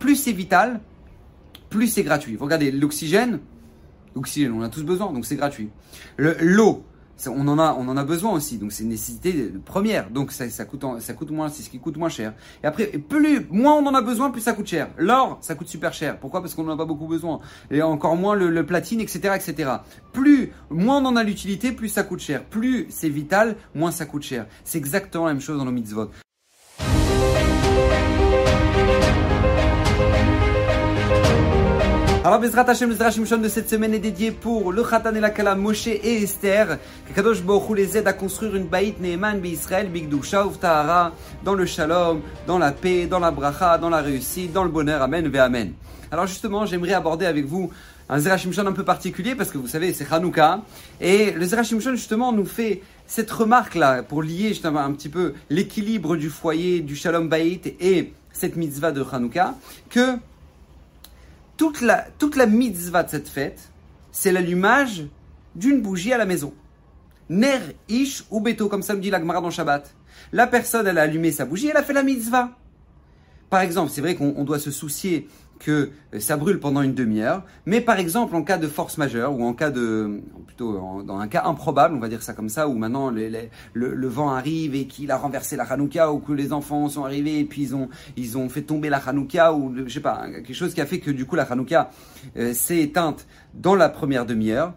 plus c'est vital, plus c'est gratuit. Regardez, l'oxygène, l'oxygène, on a tous besoin, donc c'est gratuit. Le- L'eau, on en a, on en a besoin aussi, donc c'est une nécessité première, donc ça, ça coûte, ça coûte moins, c'est ce qui coûte moins cher. Et après, plus, moins on en a besoin, plus ça coûte cher. L'or, ça coûte super cher. Pourquoi? Parce qu'on n'en a pas beaucoup besoin. Et encore moins le, le platine, etc., etc. Plus, moins on en a l'utilité, plus ça coûte cher. Plus c'est vital, moins ça coûte cher. C'est exactement la même chose dans nos mitzvot. Alors, Bezrat Hashem, Shimshon de cette semaine est dédié pour le Khatan et la Kala, Moshe et Esther. Que Kadosh Baruch les aide à construire une baït Neeman Israël, Bigdusha, Tahara, dans le shalom, dans la paix, dans la bracha, dans la réussite, dans le bonheur. Amen, ve Amen. Alors, justement, j'aimerais aborder avec vous un Zera Shimshon un peu particulier parce que vous savez, c'est Hanouka. Et le Zera Shimshon, justement, nous fait cette remarque-là pour lier justement un petit peu l'équilibre du foyer, du shalom baït et cette mitzvah de Hanouka. Que toute la, mitzvah de cette fête, c'est l'allumage d'une bougie à la maison. Ner, ish ou beto, comme ça me dit la Gemara dans Shabbat. La personne, elle a allumé sa bougie, elle a fait la mitzvah. Par exemple, c'est vrai qu'on on doit se soucier que euh, ça brûle pendant une demi-heure, mais par exemple, en cas de force majeure, ou en cas de, plutôt dans un cas improbable, on va dire ça comme ça, où maintenant les- le, le vent arrive et qu'il a renversé la Hanouka, ou que les enfants sont arrivés et puis ils ont, ils ont fait tomber la Hanouka, ou je sais pas, quelque chose qui a fait que du coup la Hanouka euh, s'est éteinte dans la première demi-heure,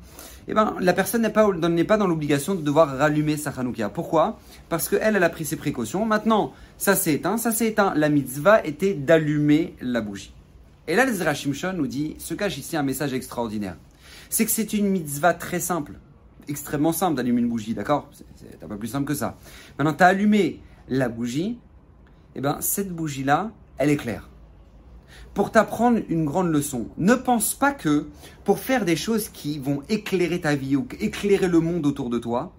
eh ben, la personne n'est pas, n'est pas dans l'obligation de devoir rallumer sa Hanouka. Pourquoi? Parce qu'elle, elle a pris ses précautions. Maintenant, ça s'est éteint, ça s'est éteint. La mitzvah était d'allumer la bougie. Et là, le Zera Shimshon nous dit, se cache ici un message extraordinaire. C'est que c'est une mitzvah très simple, extrêmement simple d'allumer une bougie, d'accord? C'est- T'as pas plus simple que ça. Maintenant, tu as allumé la bougie, et ben cette bougie-là, elle éclaire. Pour t'apprendre une grande leçon, ne pense pas que pour faire des choses qui vont éclairer ta vie ou éclairer le monde autour de toi,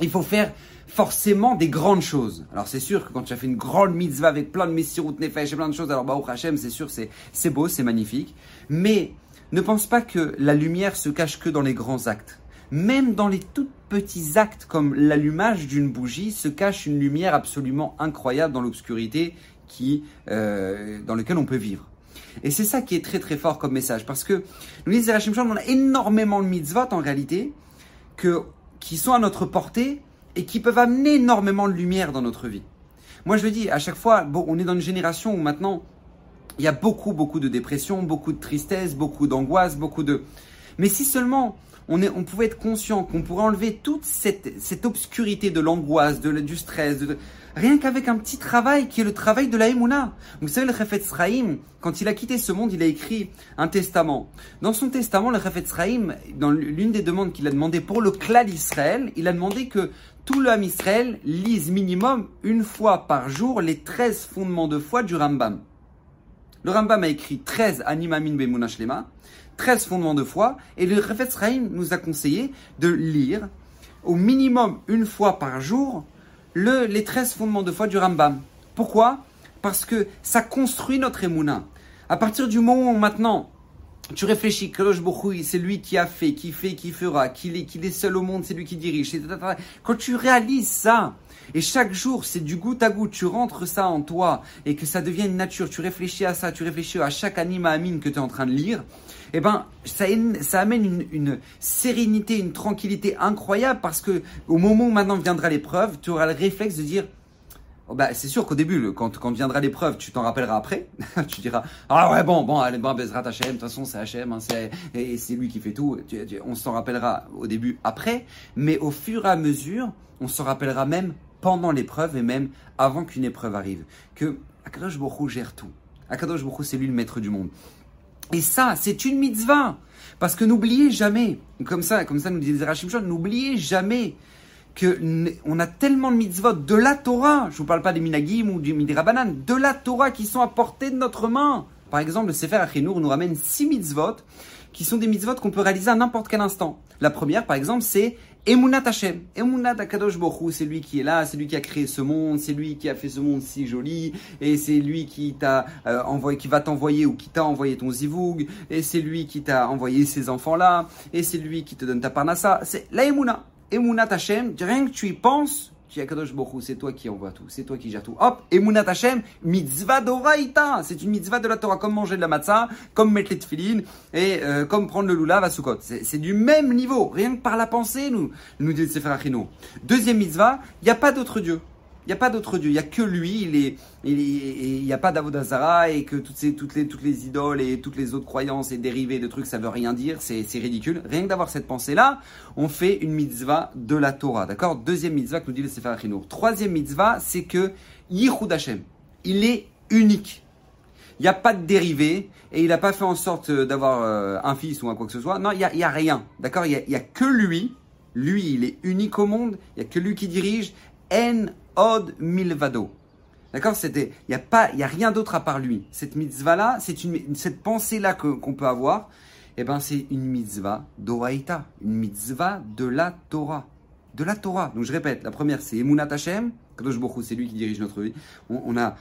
il faut faire forcément des grandes choses. Alors c'est sûr que quand tu as fait une grande mitzvah avec plein de messirut nefesh et plein de choses, alors Baruch Hashem, c'est sûr, c'est, beau, c'est magnifique. Mais ne pense pas que la lumière se cache que dans les grands actes. Même dans les tout petits actes comme l'allumage d'une bougie se cache une lumière absolument incroyable dans l'obscurité qui, euh, dans lequel on peut vivre. Et c'est ça qui est très très fort comme message parce que nous disons on a énormément de mitzvot en réalité que, qui sont à notre portée et qui peuvent amener énormément de lumière dans notre vie. Moi, je le dis à chaque fois, bon, on est dans une génération où maintenant, il y a beaucoup, beaucoup de dépression, beaucoup de tristesse, beaucoup d'angoisse, beaucoup de... Mais si seulement on, pouvait être conscient qu'on pourrait enlever toute cette, cette obscurité de l'angoisse, du stress, de- rien qu'avec un petit travail qui est le travail de la Emouna. Vous savez, le Chafetz Sraïm, quand il a quitté ce monde, il a écrit un testament. Dans son testament, le Chafetz Sraïm, dans l'une des demandes qu'il a demandé pour le clan d'Israël, il a demandé que tout Ham Israël lise minimum une fois par jour les 13 fondements de foi du Rambam. Le Rambam a écrit 13 Animamin Bemuna Shlema, 13 fondements de foi, et le Refetz Chaim nous a conseillé de lire au minimum une fois par jour le, les 13 fondements de foi du Rambam. Pourquoi? Parce que ça construit notre émouna. À partir du moment où maintenant tu réfléchis, Kadosh Baruch c'est lui qui a fait, qui fait, qui fera, qu'il est, qu'il est seul au monde, c'est lui qui dirige. Quand tu réalises ça, et chaque jour, c'est du goutte à goutte, tu rentres ça en toi, et que ça devient une nature, tu réfléchis à ça, tu réfléchis à chaque anima amine que tu es en train de lire, eh ben, ça, amène une, une sérénité, une tranquillité incroyable, parce que au moment où maintenant viendra l'épreuve, tu auras le réflexe de dire, bah, c'est sûr qu'au début, quand, viendra l'épreuve, tu t'en rappelleras après. tu diras Ah ouais, bon, bon, allez, bon, Bezrat Hachem, de toute façon, c'est hein, c'est, et c'est lui qui fait tout. On s'en rappellera au début après, mais au fur et à mesure, on s'en rappellera même pendant l'épreuve et même avant qu'une épreuve arrive. Que Akadosh Hu gère tout. Akadosh Hu, c'est lui le maître du monde. Et ça, c'est une mitzvah. Parce que n'oubliez jamais, comme ça, comme ça nous disait Rachim Shon, n'oubliez jamais que n- on a tellement de mitzvot de la Torah, je vous parle pas des minagim ou du midrabanan, de la Torah qui sont à portée de notre main. Par exemple, le Sefer Achinour nous ramène six mitzvot qui sont des mitzvot qu'on peut réaliser à n'importe quel instant. La première, par exemple, c'est Emunat Hashem. Emunat Akadosh Hu, c'est lui qui est là, c'est lui qui a créé ce monde, c'est lui qui a fait ce monde si joli, et c'est lui qui t'a euh, envoyé, qui va t'envoyer ou qui t'a envoyé ton zivoug, et c'est lui qui t'a envoyé ces enfants-là, et c'est lui qui te donne ta parnassa. C'est la Emuna. Emunat Hashem, rien que tu y penses, Tu dis Kadosh Borou, c'est toi qui envoie tout, c'est toi qui gère tout. Hop, Emunat Hashem, mitzvah d'oraïta. C'est une mitzvah de la Torah, comme manger de la matzah, comme mettre les tefilines et euh, comme prendre le lulav à Sukkot. C'est du même niveau, rien que par la pensée, nous, nous dit Sefer Achino. Deuxième mitzvah, il n'y a pas d'autre Dieu. Il n'y a pas d'autre Dieu, il n'y a que lui, il il n'y a pas d'Avodazara et que toutes, ces, toutes, les, toutes les idoles et toutes les autres croyances et dérivés de trucs, ça veut rien dire, c'est ridicule. Rien que d'avoir cette pensée-là, on fait une mitzvah de la Torah, d'accord? Deuxième mitzvah que nous dit le Sefer Achinour. Troisième mitzvah, c'est que Yichud Hashem, il est unique. Il n'y a pas de dérivé et il n'a pas fait en sorte d'avoir euh, un fils ou un quoi que ce soit. Non, il n'y a, a, rien, d'accord? Il n'y a, a que lui. Lui, il est unique au monde. Il n'y a que lui qui dirige. En od milvado. D'accord il n'y a pas, a rien d'autre à part lui. Cette mitzvah là, c'est une, cette pensée là qu'on peut avoir. Eh ben, c'est une mitzvah d'oraïta, une mitzvah de la Torah, de la Torah. Donc je répète, la première c'est Emunat Hashem, Kadosh Baruch c'est lui qui dirige notre vie. On, a,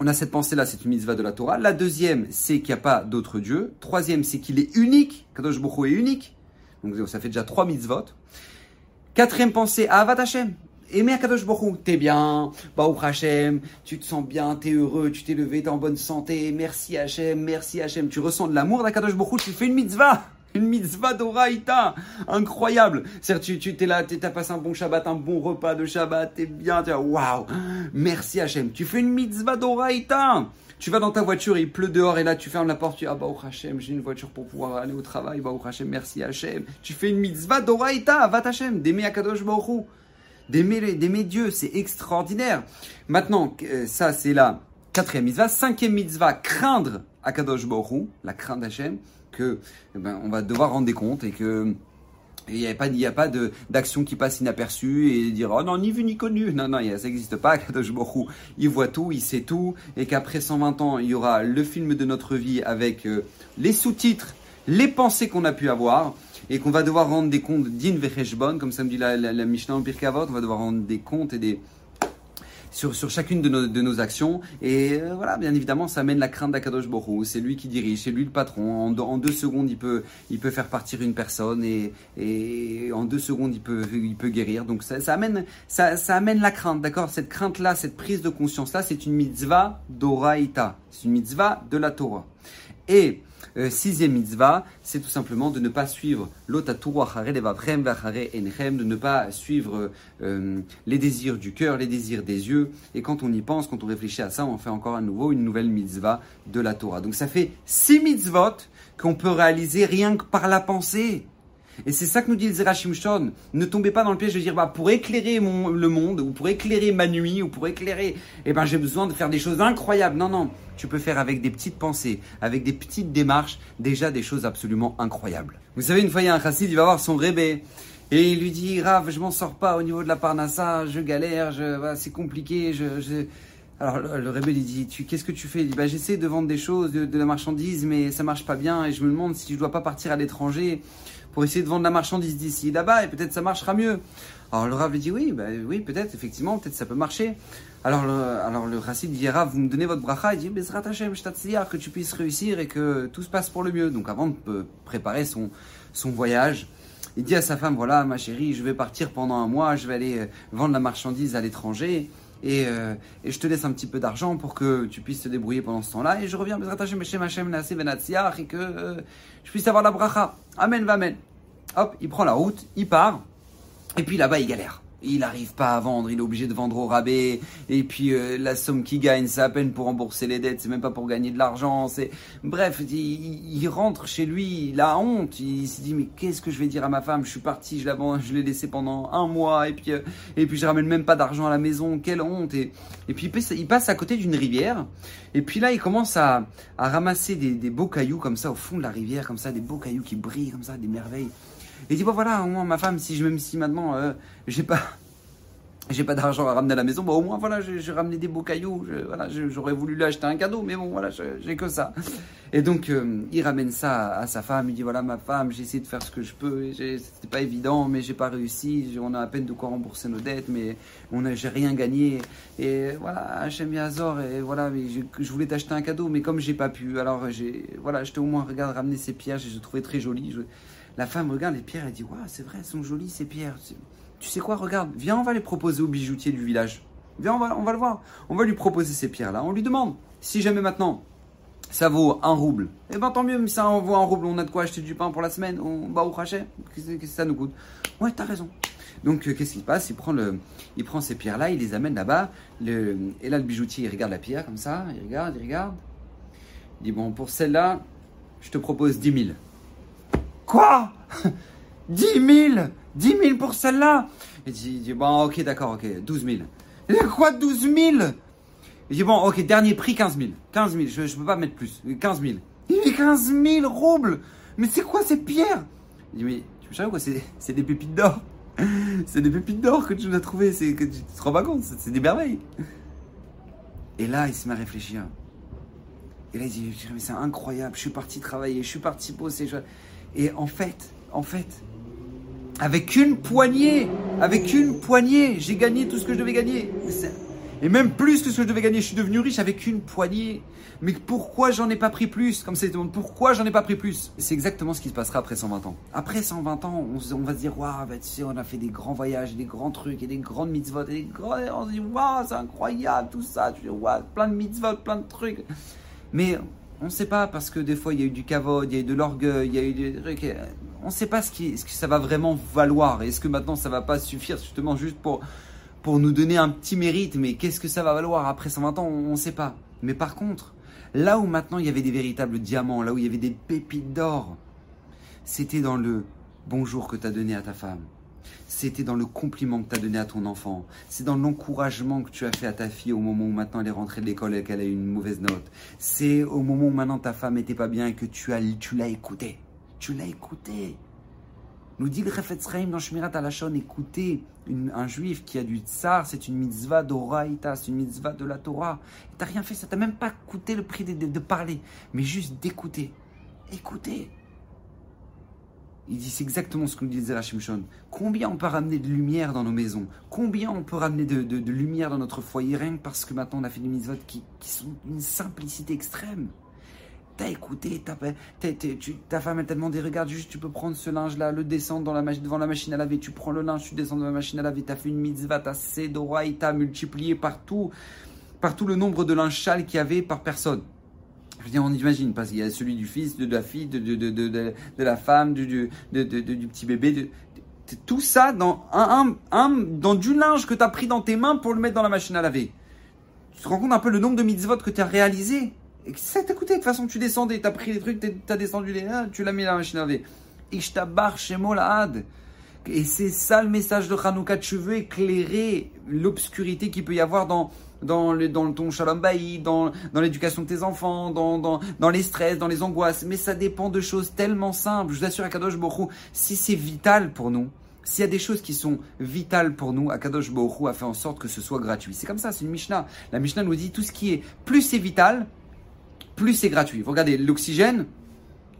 on a cette pensée là, c'est une mitzvah de la Torah. La deuxième, c'est qu'il n'y a pas d'autre Dieu. Troisième, c'est qu'il est unique. Kadosh Baruch est unique. Donc ça fait déjà trois mitzvot. Quatrième pensée, Avat Hashem aimer Akadosh Baruch t'es bien, Baruch Hashem, tu te sens bien, t'es heureux, tu t'es levé, t'es en bonne santé, merci Hashem, merci Hashem, tu ressens de l'amour d'Akadosh Baruch tu fais une mitzvah. Une mitzvah d'Oraïta, incroyable. C'est-à-dire, tu, tu es là, tu as passé un bon Shabbat, un bon repas de Shabbat, t'es bien, tu waouh, merci Hachem. Tu fais une mitzvah d'Oraïta. Tu vas dans ta voiture, il pleut dehors et là tu fermes la porte, tu dis ah bah Hachem, j'ai une voiture pour pouvoir aller au travail, bah Hachem, merci Hachem. Tu fais une mitzvah d'Oraïta, va Hachem, d'aimer Akadosh Baruch d'aimer Dieu, c'est extraordinaire. Maintenant, euh, ça c'est la quatrième mitzvah. Cinquième mitzvah, craindre Akadosh Baruch la crainte d'Hachem, que eh ben, on va devoir rendre des comptes et que il n'y a pas, il a pas d'action qui passe inaperçue et dire oh non ni vu ni connu non non ça n'existe pas Kadosh Baruch il voit tout il sait tout et qu'après 120 ans il y aura le film de notre vie avec euh, les sous-titres les pensées qu'on a pu avoir et qu'on va devoir rendre des comptes din vecheshbon, comme ça me dit la, Mishnah en Pirkavot, on va devoir rendre des comptes et des sur, sur chacune de nos, de nos actions. Et euh, voilà, bien évidemment, ça amène la crainte d'Akadosh Borou. C'est lui qui dirige, c'est lui le patron. En, deux secondes, il peut, il peut faire partir une personne et, et en deux secondes, il peut, il peut guérir. Donc ça, ça amène, ça, ça amène la crainte, d'accord? Cette crainte-là, cette prise de conscience-là, c'est une mitzvah d'Oraïta. C'est une mitzvah de la Torah. Et euh, sixième mitzvah, c'est tout simplement de ne pas suivre de ne pas suivre euh, les désirs du cœur, les désirs des yeux. Et quand on y pense, quand on réfléchit à ça, on fait encore à nouveau une nouvelle mitzvah de la Torah. Donc ça fait six mitzvot qu'on peut réaliser rien que par la pensée. Et c'est ça que nous dit le Zerachim Shon. Ne tombez pas dans le piège de dire, bah, pour éclairer mon, le monde, ou pour éclairer ma nuit, ou pour éclairer, eh ben, j'ai besoin de faire des choses incroyables. Non, non. Tu peux faire avec des petites pensées, avec des petites démarches, déjà des choses absolument incroyables. Vous savez, une fois, il y a un chassid, il va voir son rébé. Et il lui dit, Rav, je m'en sors pas au niveau de la parnassa, je galère, c'est compliqué, alors le, rébé lui dit, qu'est-ce que tu fais? Il dit, bah, j'essaie de vendre des choses, de, de, la marchandise, mais ça marche pas bien, et je me demande si je dois pas partir à l'étranger pour essayer de vendre la marchandise d'ici là-bas et peut-être ça marchera mieux. Alors le Rav lui dit oui, bah, oui peut-être, effectivement, peut-être ça peut marcher. Alors le, alors le Rassid dit Rav, vous me donnez votre bracha, il dit Bezrat Hashem, que tu puisses réussir et que tout se passe pour le mieux. Donc avant de préparer son, son voyage, il dit à sa femme voilà ma chérie, je vais partir pendant un mois, je vais aller euh, vendre la marchandise à l'étranger. Et, euh, et, je te laisse un petit peu d'argent pour que tu puisses te débrouiller pendant ce temps-là. Et je reviens, Hashem, et que euh, je puisse avoir la bracha. Amen, amen. Hop, il prend la route, il part, et puis là-bas, il galère il n'arrive pas à vendre, il est obligé de vendre au rabais, et puis euh, la somme qu'il gagne, c'est à peine pour rembourser les dettes, c'est même pas pour gagner de l'argent, c'est bref, il, rentre chez lui, il a honte, il, se dit mais qu'est-ce que je vais dire à ma femme, je suis parti, je l'ai laissé pendant un mois, et puis euh, et puis je ramène même pas d'argent à la maison, quelle honte, et, et puis il passe à côté d'une rivière, et puis là il commence à, à ramasser des, des beaux cailloux comme ça au fond de la rivière, comme ça, des beaux cailloux qui brillent comme ça, des merveilles. Et dit, bon voilà, au moins ma femme, si je, même si maintenant euh, j'ai pas, j'ai pas d'argent à ramener à la maison, bon au moins voilà, j'ai ramené des beaux cailloux, voilà, j'aurais voulu lui acheter un cadeau, mais bon voilà, j'ai que ça. Et donc euh, il ramène ça à, sa femme, il dit voilà ma femme, j'ai essayé de faire ce que je peux, c'était pas évident, mais j'ai pas réussi, on a à peine de quoi rembourser nos dettes, mais on j'ai rien gagné. Et voilà, Hachem Yazor, et voilà, mais je, voulais t'acheter un cadeau, mais comme j'ai pas pu, alors j'ai, voilà, j'étais au moins regarde ramener ces pierres, je les trouvais très jolies. La femme regarde les pierres, elle dit waouh c'est vrai, elles sont jolies ces pierres tu sais quoi, regarde, viens, on va les proposer au bijoutier du village. Viens, on va, on va le voir. On va lui proposer ces pierres-là. On lui demande si jamais maintenant ça vaut un rouble. Eh ben tant mieux, mais ça vaut un rouble, on a de quoi acheter du pain pour la semaine, on va au rachet. Qu'est-ce que ça nous coûte? Ouais, t'as raison. Donc euh, qu'est-ce qui se passe? Il prend, le, il prend ces pierres-là, il les amène là-bas. Et là, le bijoutier, il regarde la pierre comme ça, il regarde, il regarde. Il dit Bon, pour celle-là, je te propose 10 000. Quoi? 10 000 10 000 pour celle-là? Il dit, dit Bon, ok, d'accord, ok, 12 000. Il dit Quoi, 12 000 Il dit Bon, ok, dernier prix, 15 000. 15 000, je peux pas mettre plus. 15 000. Il dit 15 000 roubles Mais c'est quoi ces pierres? Il dit Mais tu me quoi? C'est des pépites d'or. c'est des pépites d'or que tu nous as trouvées, c'est que tu te rends pas compte, c'est des merveilles. Et là, il se met à réfléchir. Et là, il dit, mais c'est incroyable, je suis parti travailler, je suis parti bosser. Et en fait, en fait, avec une poignée, avec une poignée, j'ai gagné tout ce que je devais gagner. Et même plus que ce que je devais gagner, je suis devenu riche avec une poignée. Mais pourquoi j'en ai pas pris plus? Comme c'est pourquoi j'en ai pas pris plus? C'est exactement ce qui se passera après 120 ans. Après 120 ans, on, va se dire, waouh, bah, tu sais, on a fait des grands voyages, des grands trucs, et des grandes mitzvot, et des grands... on se dit, waouh, c'est incroyable tout ça. Tu dis, waouh, plein de mitzvot, plein de trucs. Mais on ne sait pas parce que des fois il y a eu du cavode, il y a eu de l'orgueil, il y a eu des trucs. On ne sait pas ce, que ça va vraiment valoir. Est-ce que maintenant ça va pas suffire justement juste pour pour nous donner un petit mérite, mais qu'est-ce que ça va valoir après 120 ans? On ne sait pas. Mais par contre, là où maintenant il y avait des véritables diamants, là où il y avait des pépites d'or, c'était dans le bonjour que tu as donné à ta femme. C'était dans le compliment que tu as donné à ton enfant. C'est dans l'encouragement que tu as fait à ta fille au moment où maintenant elle est rentrée de l'école et qu'elle a eu une mauvaise note. C'est au moment où maintenant ta femme n'était pas bien et que tu, as, tu l'as écouté. Tu l'as écouté. Nous dit le Refetz dans Shmirat Alashon, écoutez, un juif qui a du tsar, c'est une mitzvah d'oraïta, c'est une mitzvah de la Torah. T'as rien fait, ça t'a même pas coûté le prix de, parler, mais juste d'écouter. Écoutez. Il dit, c'est exactement ce que nous disait Rachim Shon. Combien on peut ramener de lumière dans nos maisons? Combien on peut ramener de, lumière dans notre foyer Rien parce que maintenant on a fait des mitzvahs qui, sont d'une simplicité extrême? T'as écouté, ta femme elle t'a demandé, regarde juste, tu peux prendre ce linge-là, le descendre la devant la machine à laver, tu prends le linge, tu descends dans la machine à laver, t'as fait une mitzvah, t'as sédora, t'as multiplié partout, partout le nombre de linge châle qu'il y avait par personne. On imagine, parce qu'il y a celui du fils, de, la fille, de, la femme, du, petit bébé, tout ça dans, du linge que tu as pris dans tes mains pour le mettre dans la machine à laver. Tu te rends compte un peu le nombre de mitzvot que tu as réalisé? Et ça t'a coûté. De toute façon, tu descendais, t'as pris les trucs, t'as descendu les. Hein, tu l'as mis dans la machine à laver. Et c'est ça le message de Hanouka. Tu veux éclairer l'obscurité qu'il peut y avoir dans, dans, le, ton shalom baï, dans, l'éducation de tes enfants, dans, les stress, dans les angoisses. Mais ça dépend de choses tellement simples. Je vous assure, Akadosh Borou, si c'est vital pour nous, s'il y a des choses qui sont vitales pour nous, Akadosh Borou a fait en sorte que ce soit gratuit. C'est comme ça, c'est une Mishnah. La Mishnah nous dit tout ce qui est plus c'est vital, plus c'est gratuit. Regardez, l'oxygène,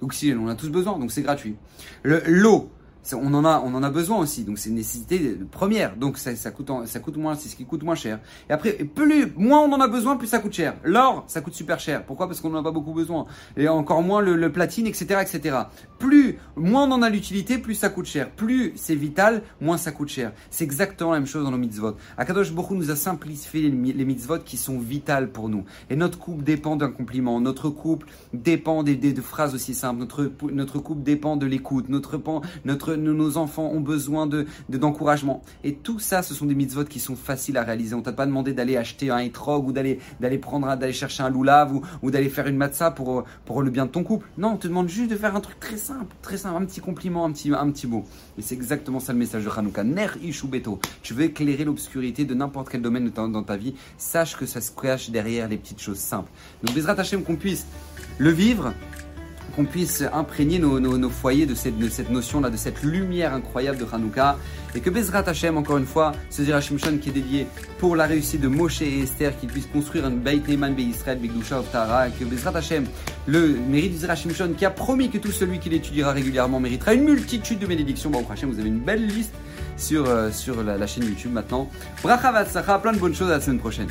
l'oxygène, on a tous besoin, donc c'est gratuit. L'eau, on en a, on en a besoin aussi, donc c'est une nécessité première, donc ça, ça coûte, ça coûte moins, c'est ce qui coûte moins cher. Et après, plus, moins on en a besoin, plus ça coûte cher. L'or, ça coûte super cher. Pourquoi? Parce qu'on n'en a pas beaucoup besoin. Et encore moins le, platine, etc., etc. Plus, moins on en a l'utilité, plus ça coûte cher. Plus c'est vital, moins ça coûte cher. C'est exactement la même chose dans nos mitzvot. Akadosh Baruch nous a simplifié les, mitzvot qui sont vitales pour nous. Et notre couple dépend d'un compliment. Notre couple dépend des, des, de phrases aussi simples. Notre, notre couple dépend de l'écoute. Notre, notre nos enfants ont besoin de, d'encouragement. Et tout ça, ce sont des mitzvot qui sont faciles à réaliser. On t'a pas demandé d'aller acheter un etrog ou d'aller, prendre, d'aller chercher un loulav ou, ou d'aller faire une matzah pour, pour le bien de ton couple. Non, on te demande juste de faire un truc très simple, très simple, un petit compliment, un petit, un petit mot. Et c'est exactement ça le message de Hanouka. Ner ishu beto. Tu veux éclairer l'obscurité de n'importe quel domaine dans ta vie. Sache que ça se cache derrière les petites choses simples. Donc, Bezrat Hashem, qu'on puisse le vivre qu'on puisse imprégner nos, foyers de cette, notion-là, de cette lumière incroyable de Hanouka. Et que Bezrat Hashem, encore une fois, ce Shon qui est dédié pour la réussite de Moshe et Esther, qu'ils puissent construire un Beit Neman Be Israël, Begdusha of Tara. Et que Bezrat Hashem, le mérite du Zera Shon qui a promis que tout celui qui l'étudiera régulièrement méritera une multitude de bénédictions. Bon, Hashem, vous avez une belle liste sur, euh, la, chaîne YouTube maintenant. Bracha plein de bonnes choses à la semaine prochaine.